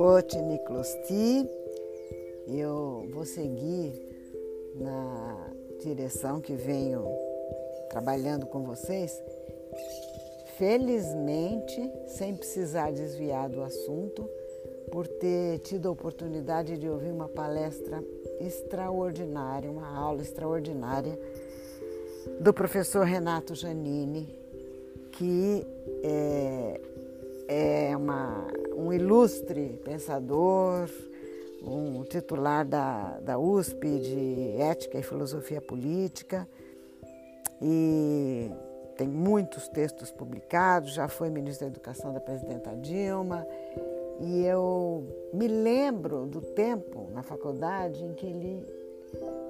Coach Niclosti. Eu vou seguir na direção que venho trabalhando com vocês, felizmente, sem precisar desviar do assunto, por ter tido a oportunidade de ouvir uma palestra extraordinária, uma aula extraordinária do professor Renato Janini, que é, é uma, um ilustre pensador, um titular da, da USP de Ética e Filosofia Política e tem muitos textos publicados, já foi ministro da Educação da presidenta Dilma. E eu me lembro do tempo na faculdade em que ele.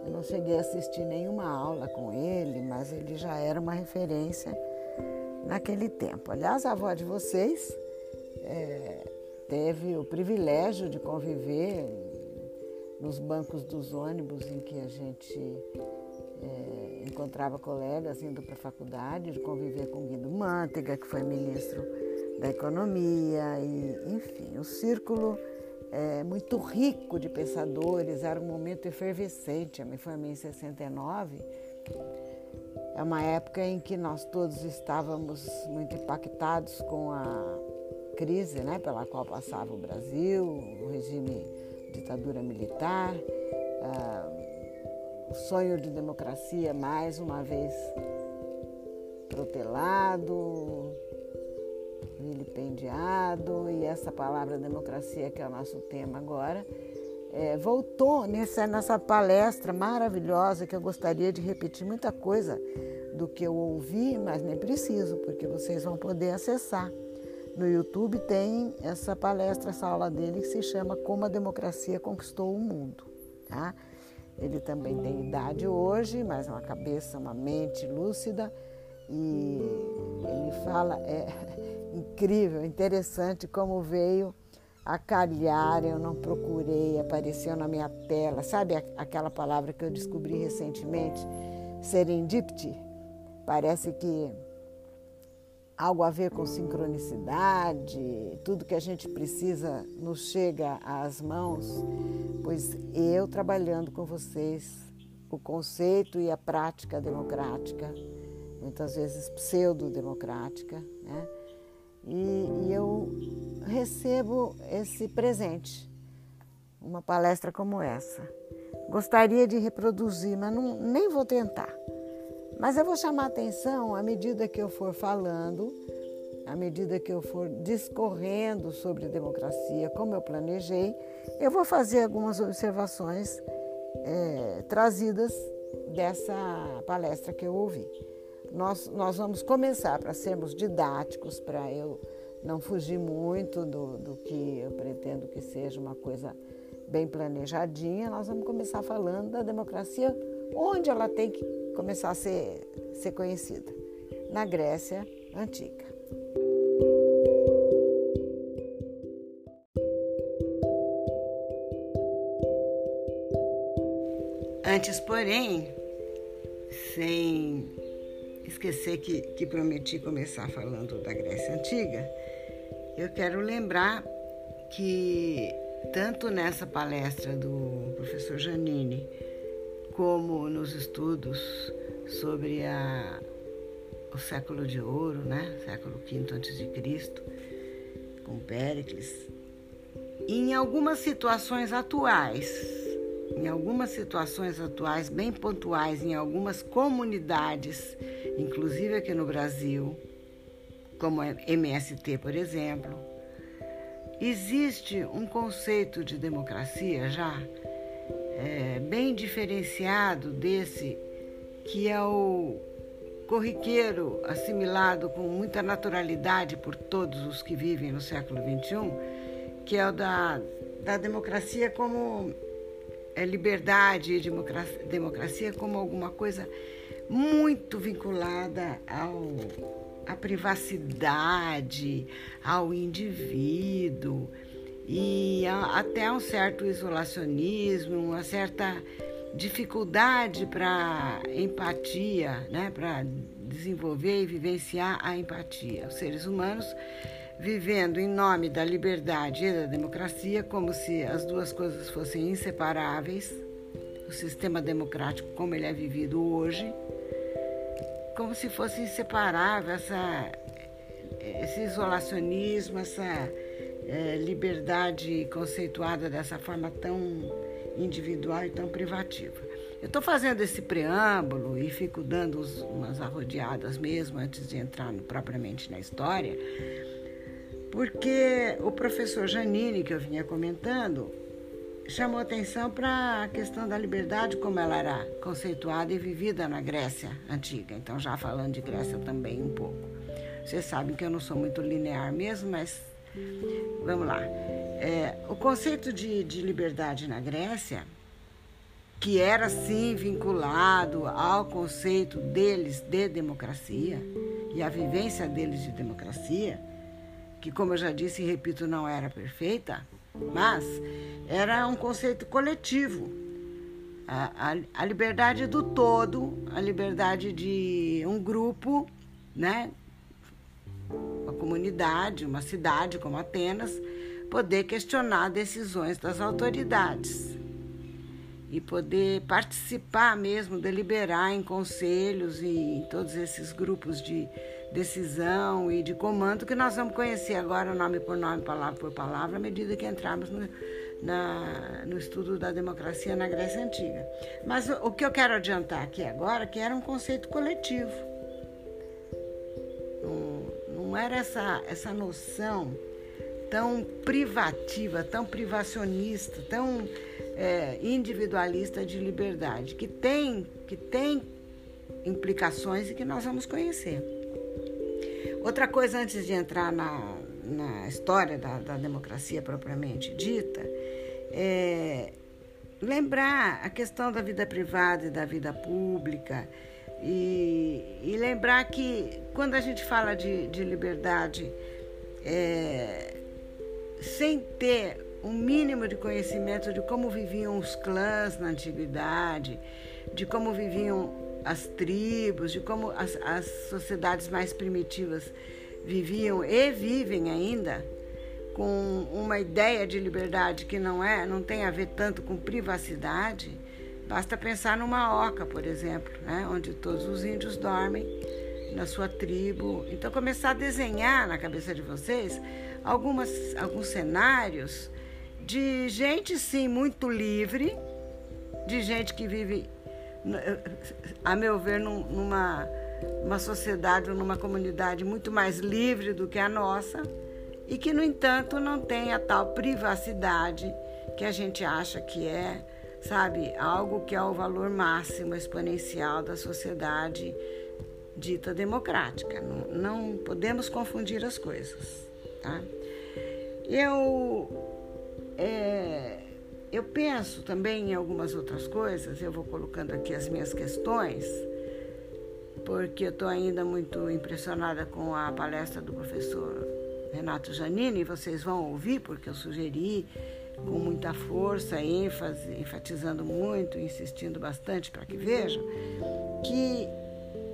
Eu não cheguei a assistir nenhuma aula com ele, mas ele já era uma referência naquele tempo. Aliás, a avó de vocês é, teve o privilégio de conviver nos bancos dos ônibus em que a gente é, encontrava colegas indo para a faculdade, de conviver com Guido Mantega, que foi ministro da Economia, e, enfim, o círculo é muito rico de pensadores, era um momento efervescente. Eu me formei em 69, é uma época em que nós todos estávamos muito impactados com a crise né, pela qual passava o Brasil, o regime ditadura militar, uh, o sonho de democracia mais uma vez protelado, vilipendiado, e essa palavra democracia, que é o nosso tema agora, é, voltou nessa, nessa palestra maravilhosa que eu gostaria de repetir muita coisa do que eu ouvi, mas nem preciso, porque vocês vão poder acessar. No YouTube tem essa palestra, essa aula dele que se chama Como a Democracia Conquistou o Mundo. Tá? Ele também tem idade hoje, mas uma cabeça, uma mente lúcida e ele fala, é incrível, interessante como veio a calhar, eu não procurei, apareceu na minha tela. Sabe aquela palavra que eu descobri recentemente? Serendipity. Parece que algo a ver com sincronicidade, tudo que a gente precisa nos chega às mãos, pois eu trabalhando com vocês o conceito e a prática democrática, muitas vezes pseudo-democrática, né? E, e eu recebo esse presente, uma palestra como essa. Gostaria de reproduzir, mas não, nem vou tentar. Mas eu vou chamar atenção à medida que eu for falando, à medida que eu for discorrendo sobre democracia, como eu planejei, eu vou fazer algumas observações é, trazidas dessa palestra que eu ouvi. Nós, nós vamos começar para sermos didáticos, para eu não fugir muito do, do que eu pretendo que seja uma coisa bem planejadinha, nós vamos começar falando da democracia onde ela tem que começar a ser, ser conhecida, na Grécia Antiga. Antes, porém, sem esquecer que, que prometi começar falando da Grécia Antiga, eu quero lembrar que tanto nessa palestra do professor Janine, como nos estudos sobre a, o século de ouro, né? século V a.C., com Péricles, em algumas situações atuais, em algumas situações atuais bem pontuais, em algumas comunidades, inclusive aqui no Brasil, como a MST, por exemplo, existe um conceito de democracia já é, bem diferenciado desse que é o corriqueiro assimilado com muita naturalidade por todos os que vivem no século XXI, que é o da, da democracia como é, liberdade e democracia, democracia como alguma coisa muito vinculada ao, à privacidade, ao indivíduo até um certo isolacionismo, uma certa dificuldade para empatia, né, para desenvolver e vivenciar a empatia. Os seres humanos vivendo em nome da liberdade e da democracia, como se as duas coisas fossem inseparáveis, o sistema democrático como ele é vivido hoje, como se fosse inseparável essa, esse isolacionismo, essa é, liberdade conceituada dessa forma tão individual e tão privativa. Eu estou fazendo esse preâmbulo e fico dando umas arrodeadas mesmo antes de entrar no, propriamente na história, porque o professor Janine, que eu vinha comentando, chamou atenção para a questão da liberdade, como ela era conceituada e vivida na Grécia antiga. Então, já falando de Grécia também um pouco. Vocês sabem que eu não sou muito linear mesmo, mas vamos lá. É, o conceito de, de liberdade na Grécia que era sim vinculado ao conceito deles de democracia e à vivência deles de democracia, que, como eu já disse e repito, não era perfeita, mas era um conceito coletivo. A, a, a liberdade do todo, a liberdade de um grupo, né, uma comunidade, uma cidade como Atenas, poder questionar decisões das autoridades e poder participar mesmo, deliberar em conselhos e em todos esses grupos de decisão e de comando que nós vamos conhecer agora nome por nome, palavra por palavra, à medida que entrarmos no, na, no estudo da democracia na Grécia Antiga. Mas o, o que eu quero adiantar aqui agora é que era um conceito coletivo. Não, era essa, essa noção tão privativa, tão privacionista, tão é, individualista de liberdade, que tem, que tem implicações e que nós vamos conhecer. Outra coisa, antes de entrar na, na história da, da democracia propriamente dita, é lembrar a questão da vida privada e da vida pública. E, e lembrar que quando a gente fala de, de liberdade, é, sem ter um mínimo de conhecimento de como viviam os clãs na antiguidade, de como viviam as tribos, de como as, as sociedades mais primitivas viviam e vivem ainda, com uma ideia de liberdade que não é, não tem a ver tanto com privacidade. Basta pensar numa oca, por exemplo, né, onde todos os índios dormem na sua tribo. Então começar a desenhar na cabeça de vocês algumas, alguns cenários de gente, sim, muito livre, de gente que vive, a meu ver, numa uma sociedade ou numa comunidade muito mais livre do que a nossa e que, no entanto, não tem a tal privacidade que a gente acha que é, sabe, algo que é o valor máximo exponencial da sociedade dita democrática. Não, não podemos confundir as coisas, tá? Eu é, eu penso também em algumas outras coisas, eu vou colocando aqui as minhas questões, porque eu estou ainda muito impressionada com a palestra do professor Renato Janini, vocês vão ouvir, porque eu sugeri com muita força, ênfase, enfatizando muito, insistindo bastante para que vejam, que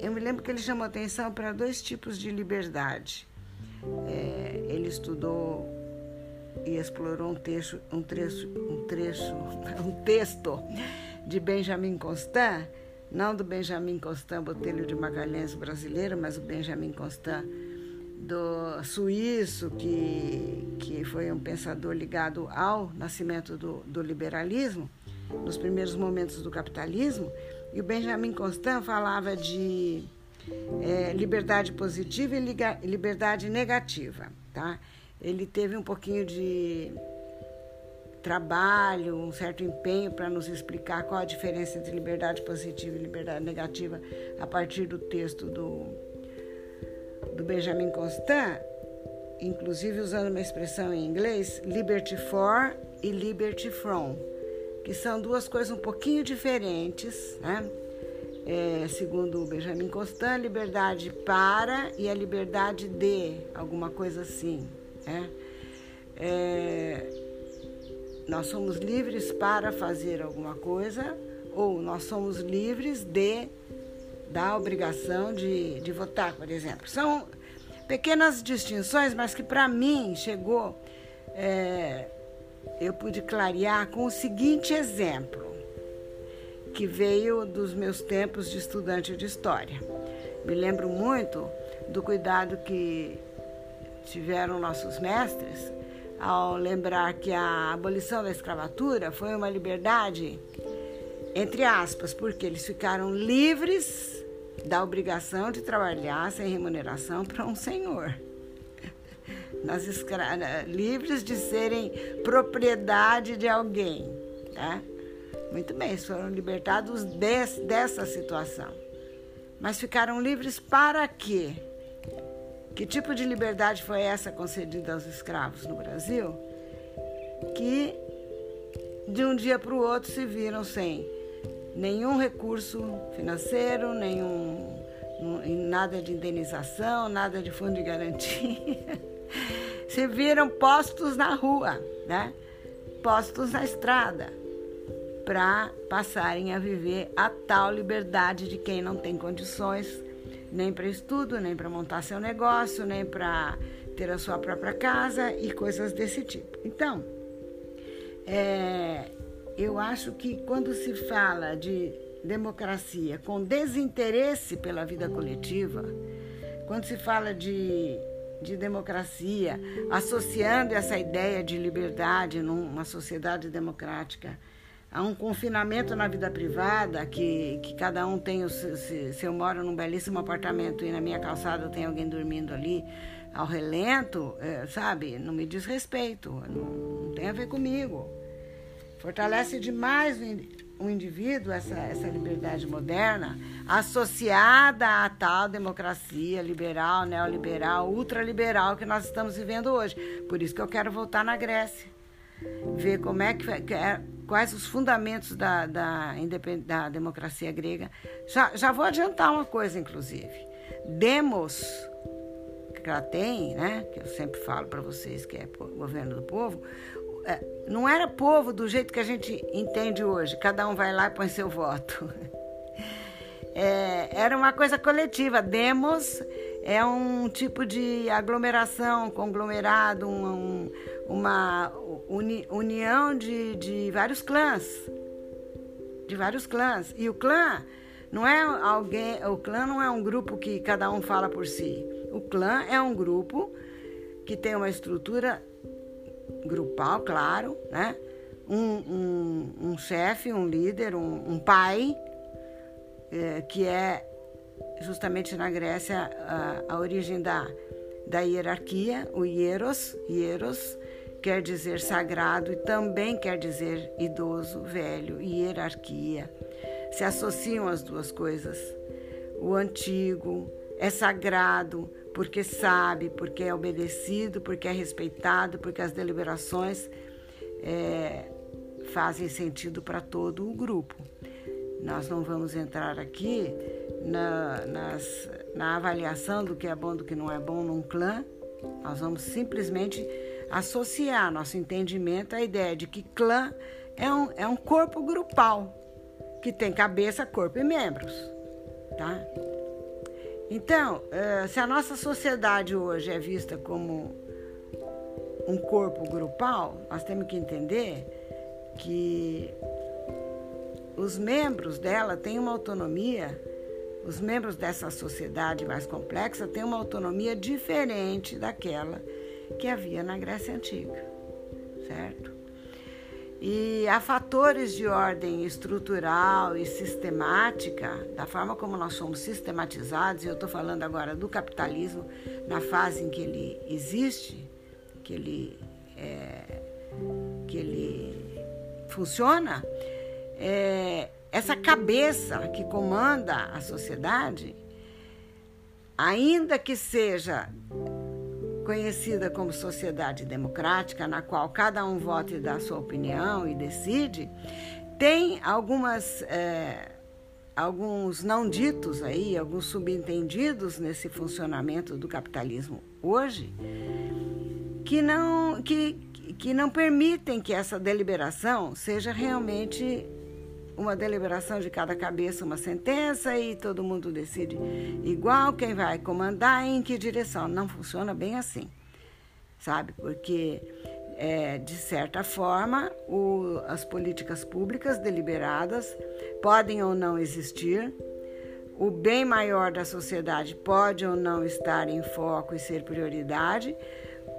eu me lembro que ele chamou atenção para dois tipos de liberdade. É, ele estudou e explorou um trecho, um trecho, um trecho, um texto de Benjamin Constant, não do Benjamin Constant Botelho de Magalhães brasileiro, mas o Benjamin Constant do suíço, que, que foi um pensador ligado ao nascimento do, do liberalismo, nos primeiros momentos do capitalismo, e o Benjamin Constant falava de é, liberdade positiva e liberdade negativa, tá? ele teve um pouquinho de trabalho, um certo empenho para nos explicar qual a diferença entre liberdade positiva e liberdade negativa a partir do texto do, do Benjamin Constant, inclusive usando uma expressão em inglês, liberty for e liberty from, que são duas coisas um pouquinho diferentes, né? É, segundo Benjamin Constant, liberdade para e a liberdade de, alguma coisa assim. Né? É, nós somos livres para fazer alguma coisa ou nós somos livres de da obrigação de, de votar, por exemplo. São Pequenas distinções, mas que para mim chegou, é, eu pude clarear com o seguinte exemplo, que veio dos meus tempos de estudante de história. Me lembro muito do cuidado que tiveram nossos mestres ao lembrar que a abolição da escravatura foi uma liberdade, entre aspas, porque eles ficaram livres da obrigação de trabalhar sem remuneração para um senhor. Nas escra... livres de serem propriedade de alguém. Tá? Muito bem, foram libertados des... dessa situação. Mas ficaram livres para quê? Que tipo de liberdade foi essa concedida aos escravos no Brasil? Que de um dia para o outro se viram sem nenhum recurso financeiro, nenhum nada de indenização, nada de fundo de garantia. se viram postos na rua, né? Postos na estrada para passarem a viver a tal liberdade de quem não tem condições nem para estudo, nem para montar seu negócio, nem para ter a sua própria casa e coisas desse tipo. Então, é, eu acho que quando se fala de democracia com desinteresse pela vida coletiva, quando se fala de, de democracia associando essa ideia de liberdade numa sociedade democrática Há um confinamento na vida privada, que, que cada um tem o seu. Se, se eu moro num belíssimo apartamento e na minha calçada tem alguém dormindo ali ao relento, é, sabe? Não me diz respeito, não, tem a ver comigo. Fortalece demais o, indivíduo, essa, essa liberdade moderna, associada à tal democracia liberal, neoliberal, ultraliberal que nós estamos vivendo hoje. Por isso que eu quero voltar na Grécia, ver como é que é quais os fundamentos da, da, da democracia grega. Já, já vou adiantar uma coisa, inclusive. Demos, que ela tem, né, que eu sempre falo para vocês que é governo do povo, não era povo do jeito que a gente entende hoje, cada um vai lá e põe seu voto. É, era uma coisa coletiva. Demos é um tipo de aglomeração, conglomerado, um, um uma uni, união de, de vários clãs. De vários clãs. E o clã não é alguém. O clã não é um grupo que cada um fala por si. O clã é um grupo que tem uma estrutura grupal, claro, né? Um, um, um chefe, um líder, um, um pai, é, que é justamente na Grécia a, a origem da, da hierarquia, o hieros, hieros quer dizer sagrado e também quer dizer idoso, velho hierarquia. Se associam as duas coisas. O antigo é sagrado porque sabe, porque é obedecido, porque é respeitado, porque as deliberações é, fazem sentido para todo o grupo. Nós não vamos entrar aqui na, nas, na avaliação do que é bom do que não é bom num clã. Nós vamos simplesmente associar nosso entendimento à ideia de que clã é um, é um corpo grupal, que tem cabeça, corpo e membros. Tá? Então, eh, se a nossa sociedade hoje é vista como um corpo grupal, nós temos que entender que os membros dela têm uma autonomia, os membros dessa sociedade mais complexa têm uma autonomia diferente daquela que havia na Grécia Antiga, certo? E há fatores de ordem estrutural e sistemática, da forma como nós somos sistematizados, e eu estou falando agora do capitalismo na fase em que ele existe, que ele, é, que ele funciona, é, essa cabeça que comanda a sociedade, ainda que seja conhecida como sociedade democrática, na qual cada um vota e dá sua opinião e decide, tem algumas, é, alguns não ditos aí, alguns subentendidos nesse funcionamento do capitalismo hoje, que não, que, que não permitem que essa deliberação seja realmente uma deliberação de cada cabeça, uma sentença e todo mundo decide igual quem vai comandar e em que direção. Não funciona bem assim, sabe? Porque, é, de certa forma, o, as políticas públicas deliberadas podem ou não existir, o bem maior da sociedade pode ou não estar em foco e ser prioridade,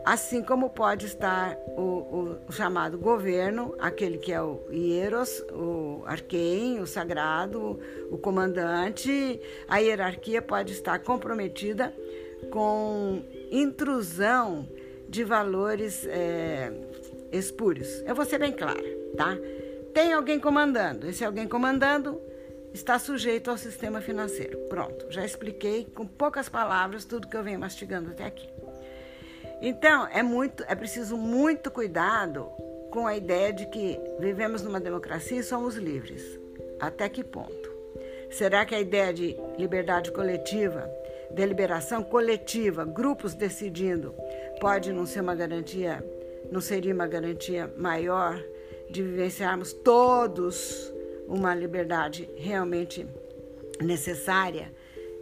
assim como pode estar o, o, chamado governo, aquele que é o hieros, o arquém, o sagrado, o comandante, a hierarquia pode estar comprometida com intrusão de valores é, espúrios. Eu vou ser bem clara, tá? Tem alguém comandando, esse alguém comandando está sujeito ao sistema financeiro. Pronto, já expliquei com poucas palavras tudo que eu venho mastigando até aqui. Então, é muito, é preciso muito cuidado com a ideia de que vivemos numa democracia e somos livres. Até que ponto? Será que a ideia de liberdade coletiva, deliberação coletiva, grupos decidindo, pode não ser uma garantia, não seria uma garantia maior de vivenciarmos todos uma liberdade realmente necessária,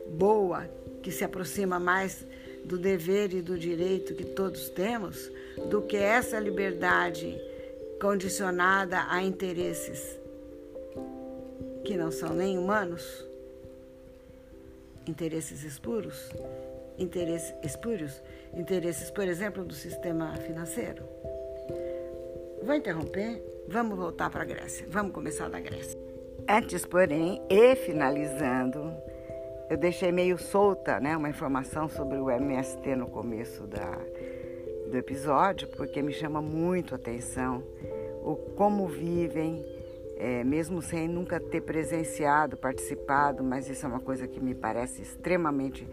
boa, que se aproxima mais do dever e do direito que todos temos, do que essa liberdade condicionada a interesses que não são nem humanos, interesses espuros, interesses espúrios, interesses, por exemplo, do sistema financeiro. Vou interromper, vamos voltar para a Grécia, vamos começar da Grécia. Antes, porém, e finalizando, eu deixei meio solta né, uma informação sobre o MST no começo da, do episódio, porque me chama muito a atenção o como vivem, é, mesmo sem nunca ter presenciado, participado, mas isso é uma coisa que me parece extremamente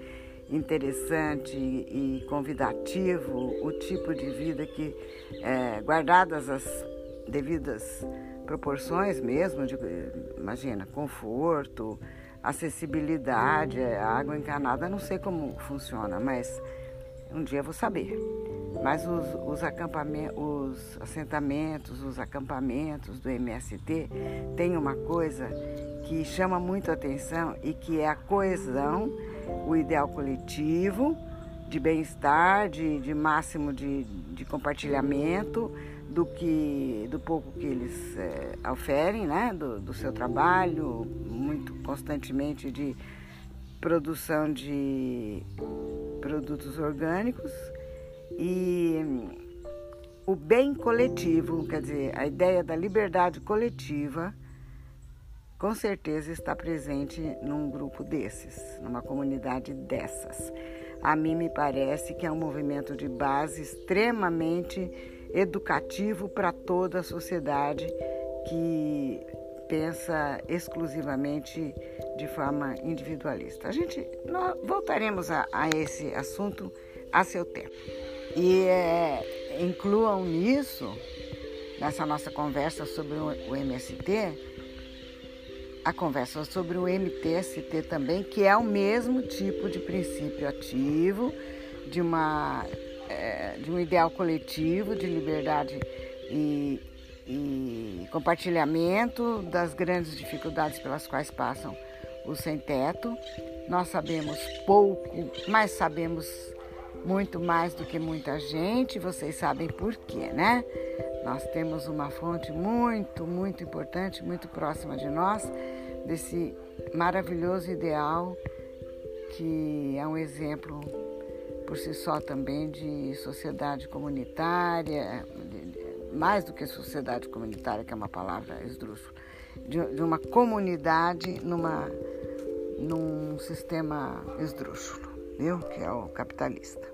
interessante e convidativo, o tipo de vida que, é, guardadas as devidas proporções mesmo, de, imagina, conforto, acessibilidade, a água encanada, não sei como funciona, mas um dia vou saber. Mas os, os, acampamentos, os assentamentos, os acampamentos do MST tem uma coisa que chama muito atenção e que é a coesão, o ideal coletivo de bem-estar, de, de máximo de, de compartilhamento, do que do pouco que eles é, oferem, né, do, do, seu trabalho, muito constantemente de produção de produtos orgânicos e o bem coletivo, quer dizer, a ideia da liberdade coletiva, com certeza está presente num grupo desses, numa comunidade dessas. A mim me parece que é um movimento de base extremamente educativo para toda a sociedade que pensa exclusivamente de forma individualista. A gente nós voltaremos a, a esse assunto a seu tempo. E é, incluam nisso, nessa nossa conversa sobre o MST, a conversa sobre o MTST também, que é o mesmo tipo de princípio ativo de uma é, de um ideal coletivo de liberdade e, e compartilhamento das grandes dificuldades pelas quais passam os sem-teto. Nós sabemos pouco, mas sabemos muito mais do que muita gente, vocês sabem por quê, né? Nós temos uma fonte muito, muito importante, muito próxima de nós, desse maravilhoso ideal que é um exemplo por si só também de sociedade comunitária, mais do que sociedade comunitária, que é uma palavra esdrúxula, de, de uma comunidade numa, num sistema esdrúxulo, viu? Que é o capitalista.